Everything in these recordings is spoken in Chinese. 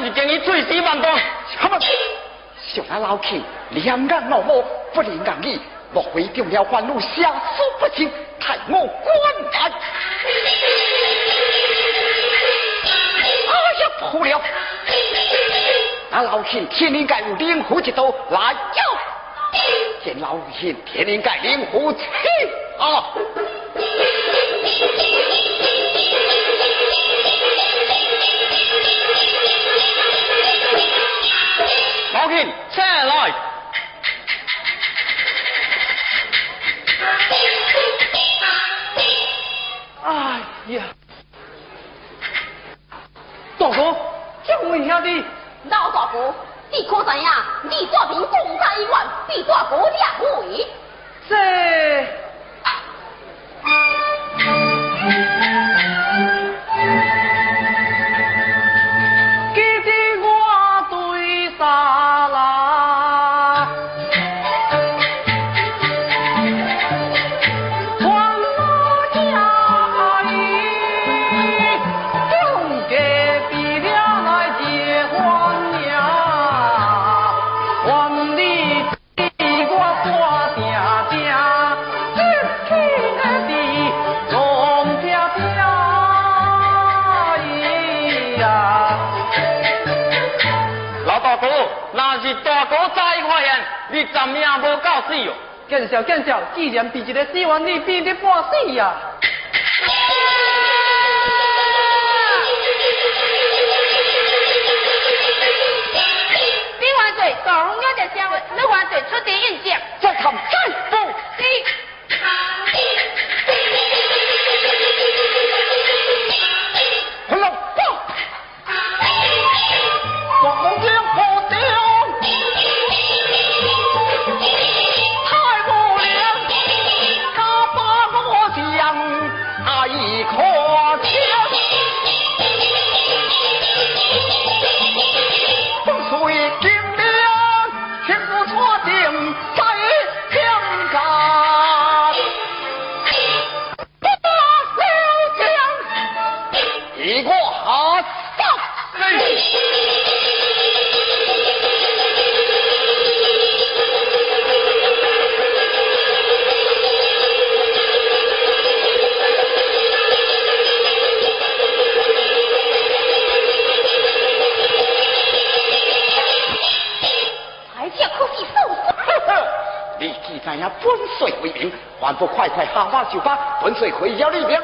庆更加反叛，咱是建议碎尸万段。什么？小那老庆两眼怒目，不能言语，莫非中了官路下属不清，太我官大。哎呀，破了！那老庆天灵盖有灵狐一刀来哟，见老庆天灵盖灵狐起啊！老大哥，你可知呀？你大名公在院，比大哥两位。见笑见笑，既然比一个死亡，你变得半死呀？你犯罪，高荣耀的香味，你犯罪出。再看再还不快快下马就把本水可以要你两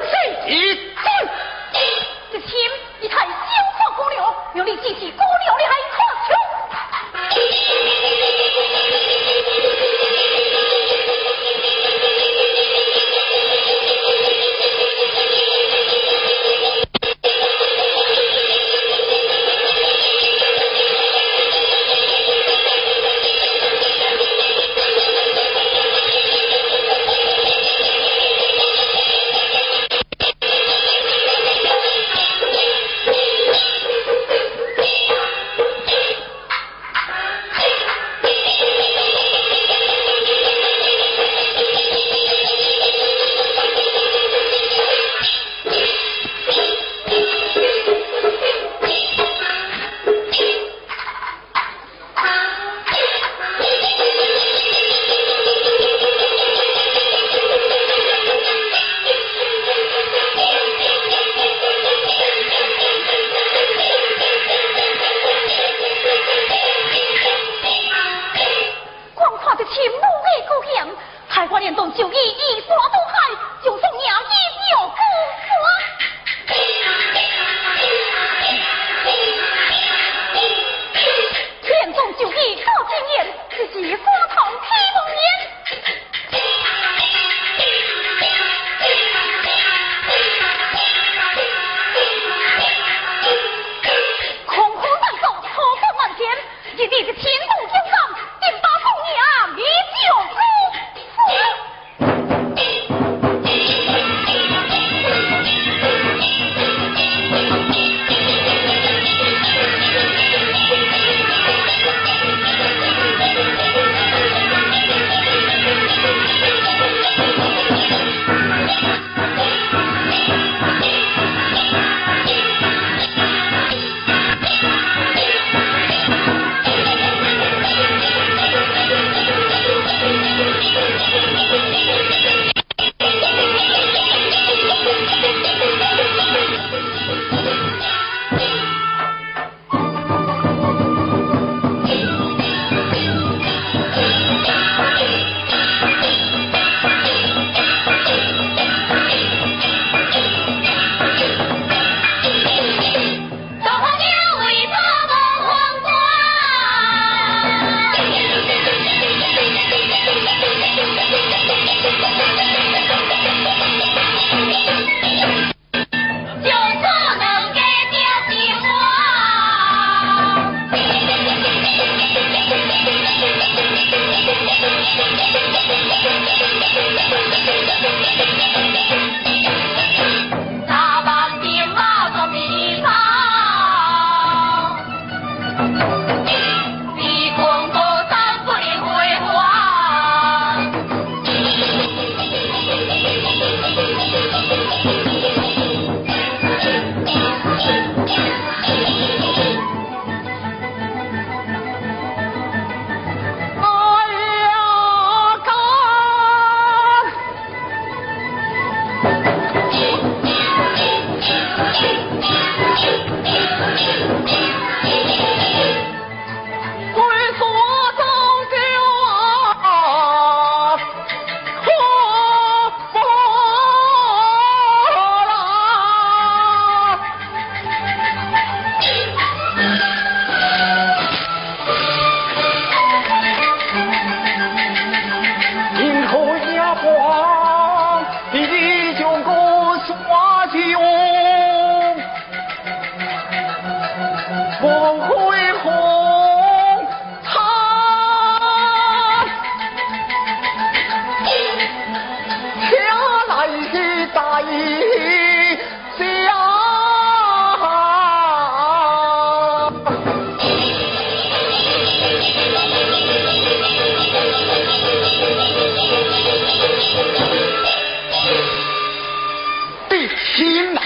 天呐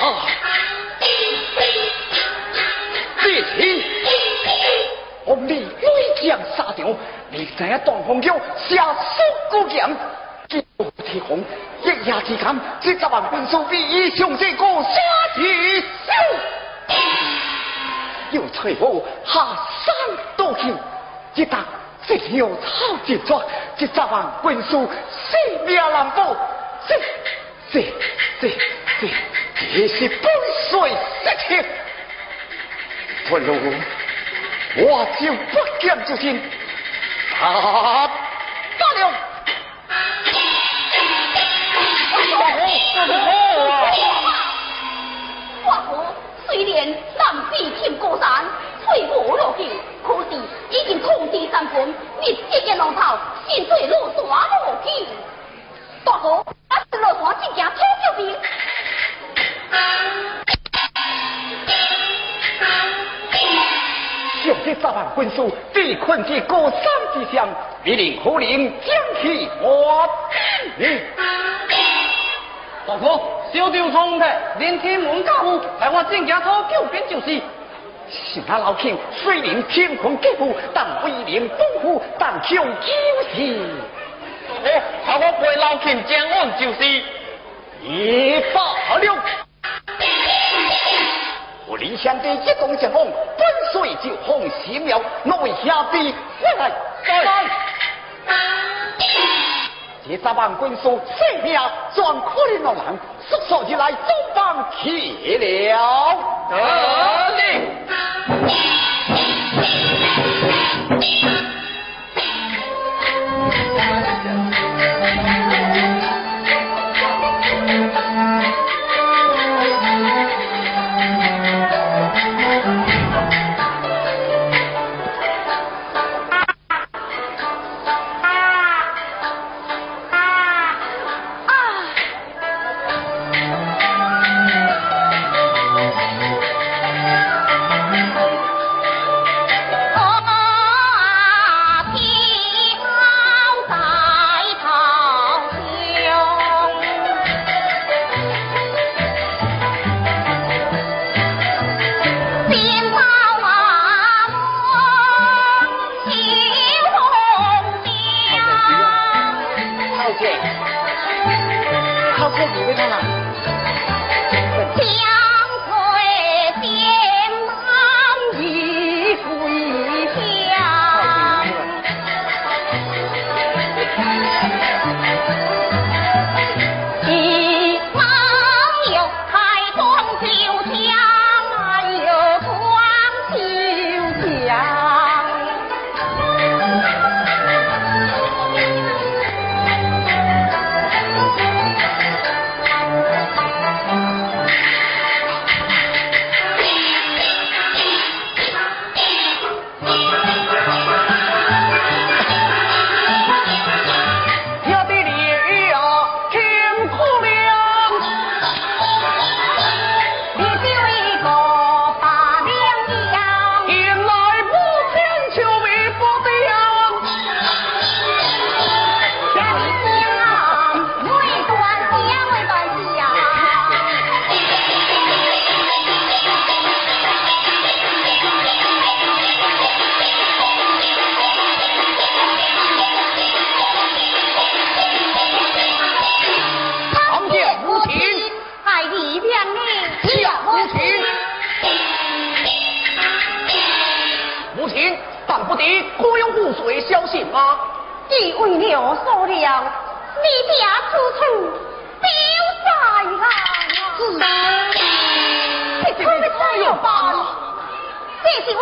这天我们内将杀掉，你这段红叫下手过强，金屋铁红一夜之间，这十万军数比以上这个杀敌少，又吹我下山多行，一打。这有草级作，这十万军书性命难保，这这这这。这这这是本岁失情。不如我就不见之心。啊！大了！华哥虽然南比天高山，退步落去，可是已经统治三军，灭这个龙头，现在落山落去。大哥，俺是落山进京讨救兵。用这十万军书，被困在高山之上，必定可能将其我兵。大哥，小弟冲的，连天门家户，害我进京讨救兵就是。是那老卿虽然天困地步，但威廉丰富，但求救是。哦，好我陪老卿将案就是。一罢了。我理想的一动相逢，本岁就红喜庙内下笔回来。这十万军数，性命全可怜老人，速速就来中方去了。得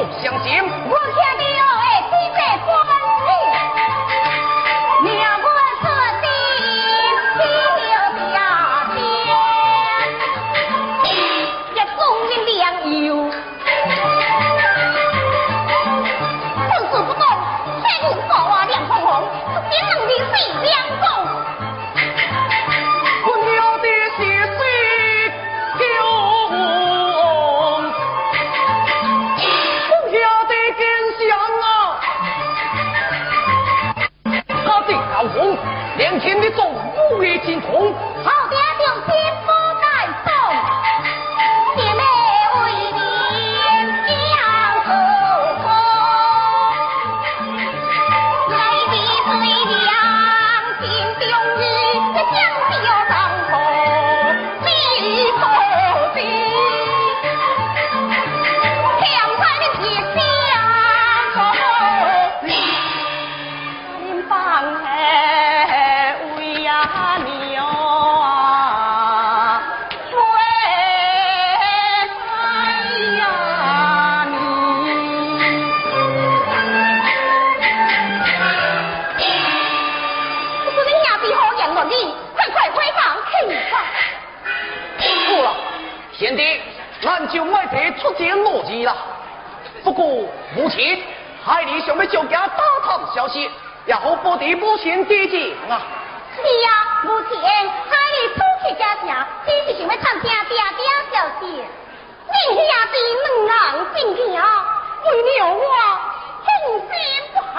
哎，姐姐。贤弟，咱就卖得出钱落字啦。不过母亲，海里想要叫家打探消息，也好保持母亲地境啊。是啊，母亲，海里出去家乡，只是想要探听爹爹消息。恁兄弟两人进京，为了我，放心不下。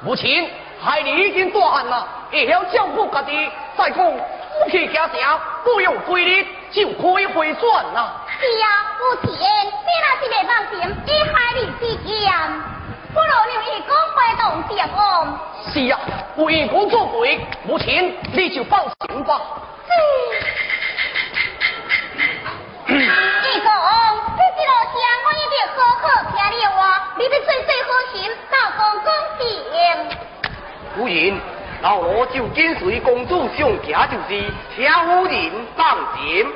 母亲，海里已经大汉了，会晓照顾家己。再讲夫妻家乡，不用规律，就可以回转啦。是啊，母亲，你若是未放心，以海里之见，不如让伊讲会动点案。是啊，为义工作对，母亲你就放心吧。义工，这一路上我一定好好听你话，你要做最好心，老公公平。夫人，老罗就跟随公主上家就是，请夫人放心。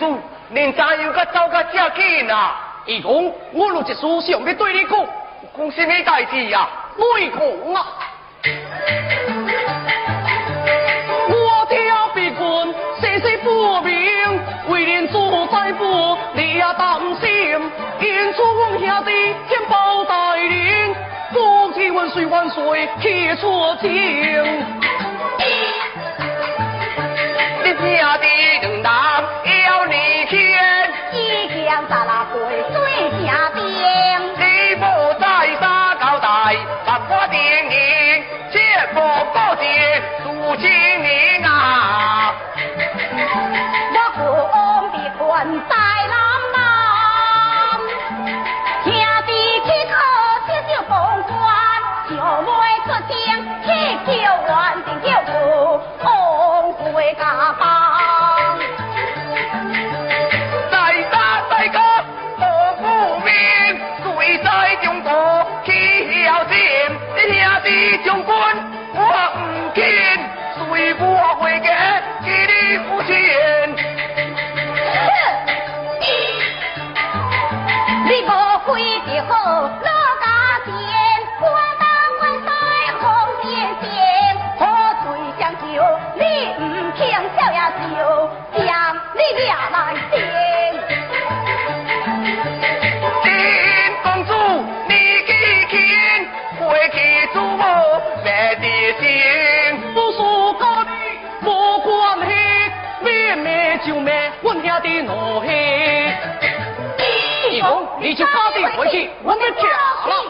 主，您咋又个走个这紧啊？义公，我有一书想要对你讲，讲什么代志呀？内讲啊！我挑别官，世事不明，为人做宰府，你也担心。因出王兄弟天宝带领，国旗万岁万岁去错情。你要你牵，一将杀拉回最下边。你不在杀交代，八卦定营，切莫告诫肃清明啊！我公别官在南南，兄弟去讨接受公关，就未出征，去救完定救父，往回家邦。李将军，我唔见，随我回家给你父亲。回去，我们跳了。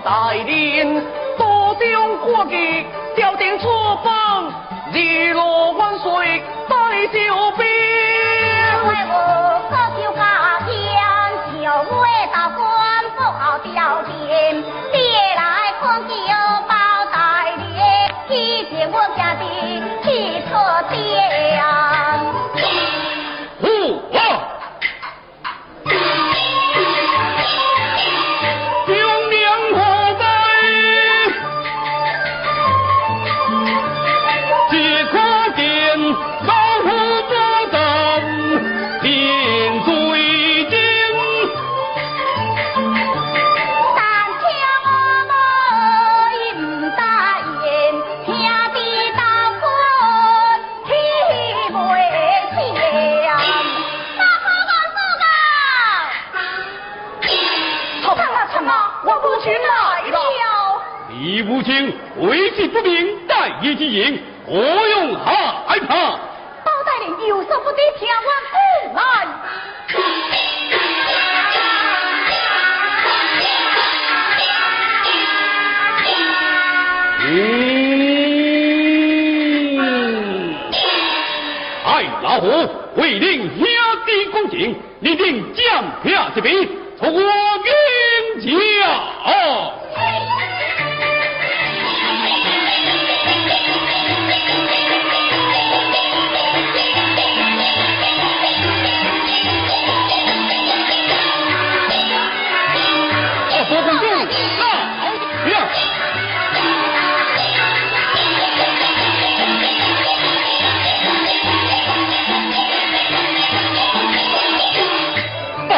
大人，多将国计调定出兵，日落万岁带救兵。为我家天，就为大官不好调定，爹来看救报大人，体贴我家的。位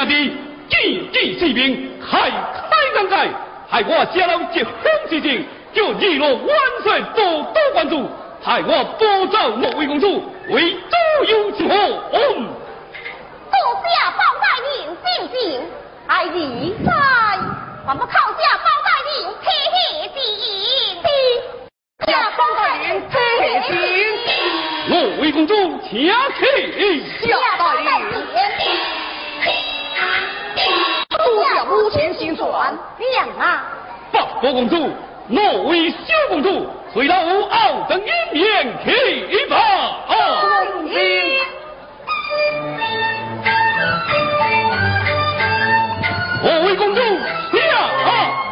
兄弟积极士兵，开开张开，害我家老结婚之情，叫日落万岁多多关注，害我保走莫位公主为左右之祸。多谢包大人敬敬，爱你在，还不靠下包大人贴贴之言。下包大人贴贴之莫位公主请起。下大人，多谢母亲心酸。娘啊！八国公主，若为小公主，随老傲登一面去吧。恭喜。我为公主下。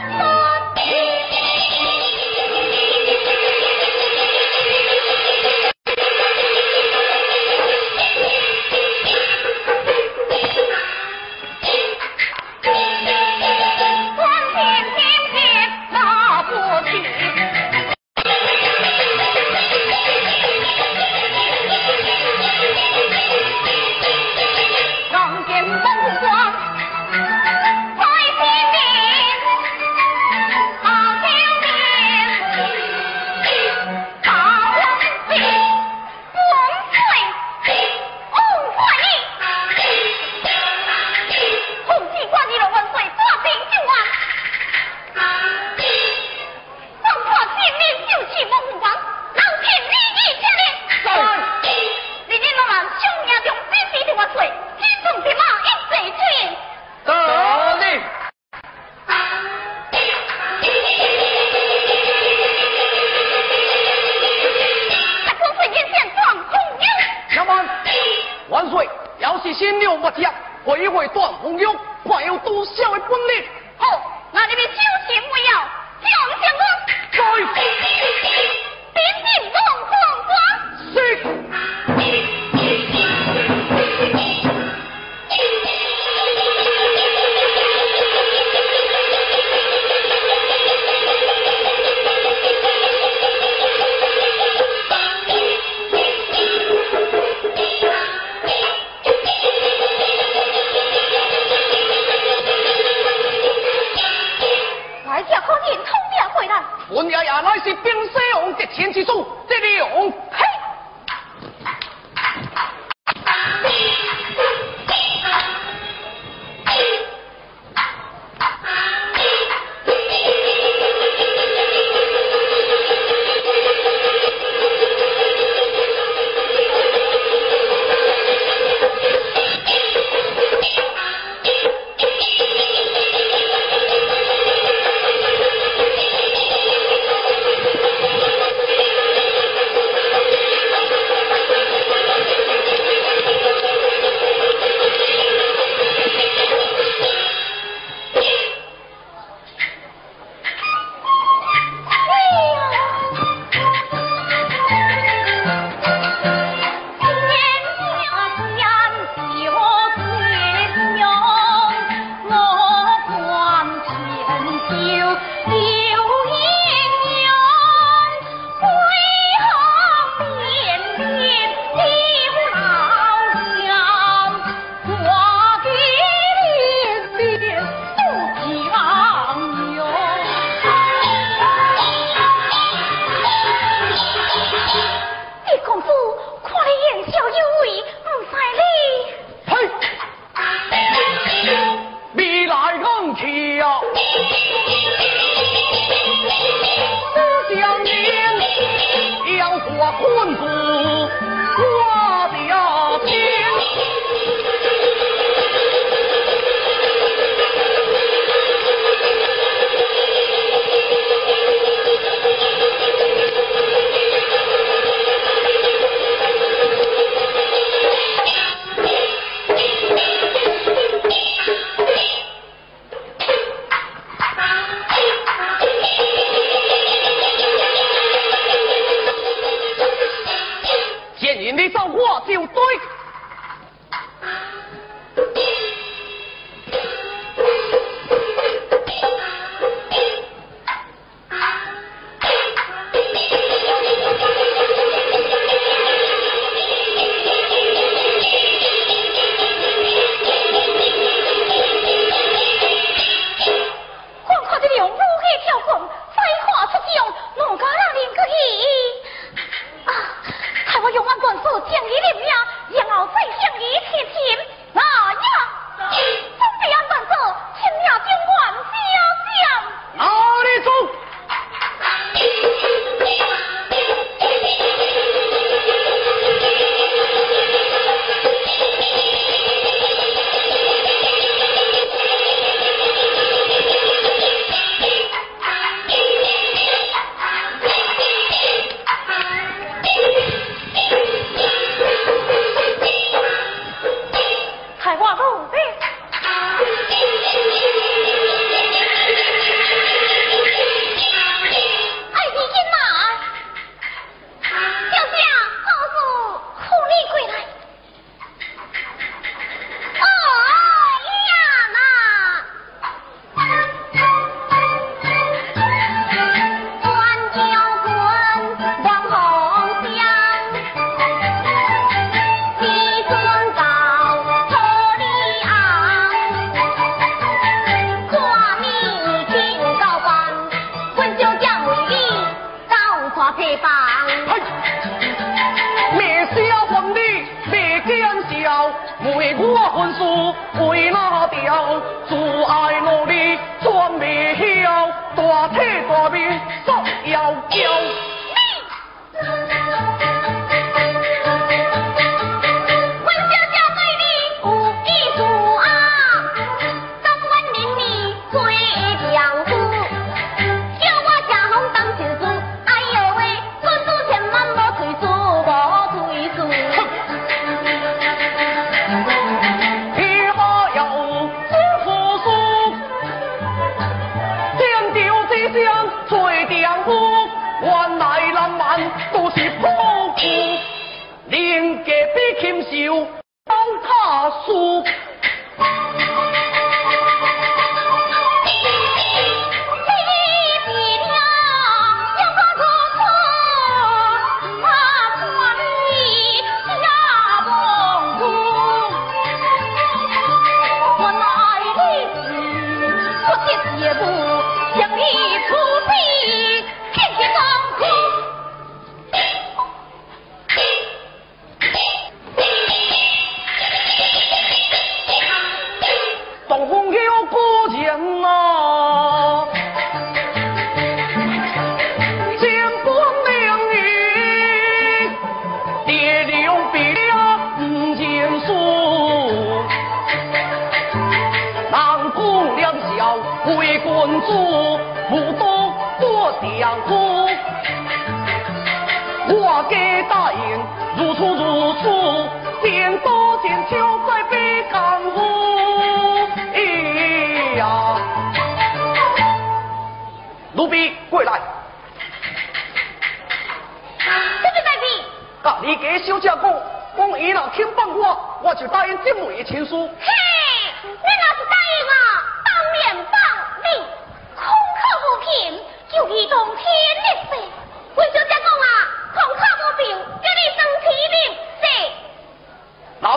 第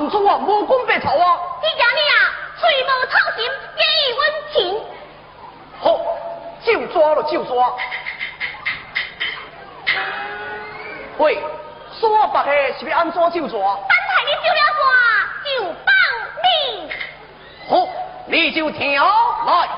男主啊，无功白仇啊！你讲你啊，嘴无操心，给予温情。好，就抓了就抓。喂。说白的是要安怎就抓？等待你救了我，就放你。好，你就跳来。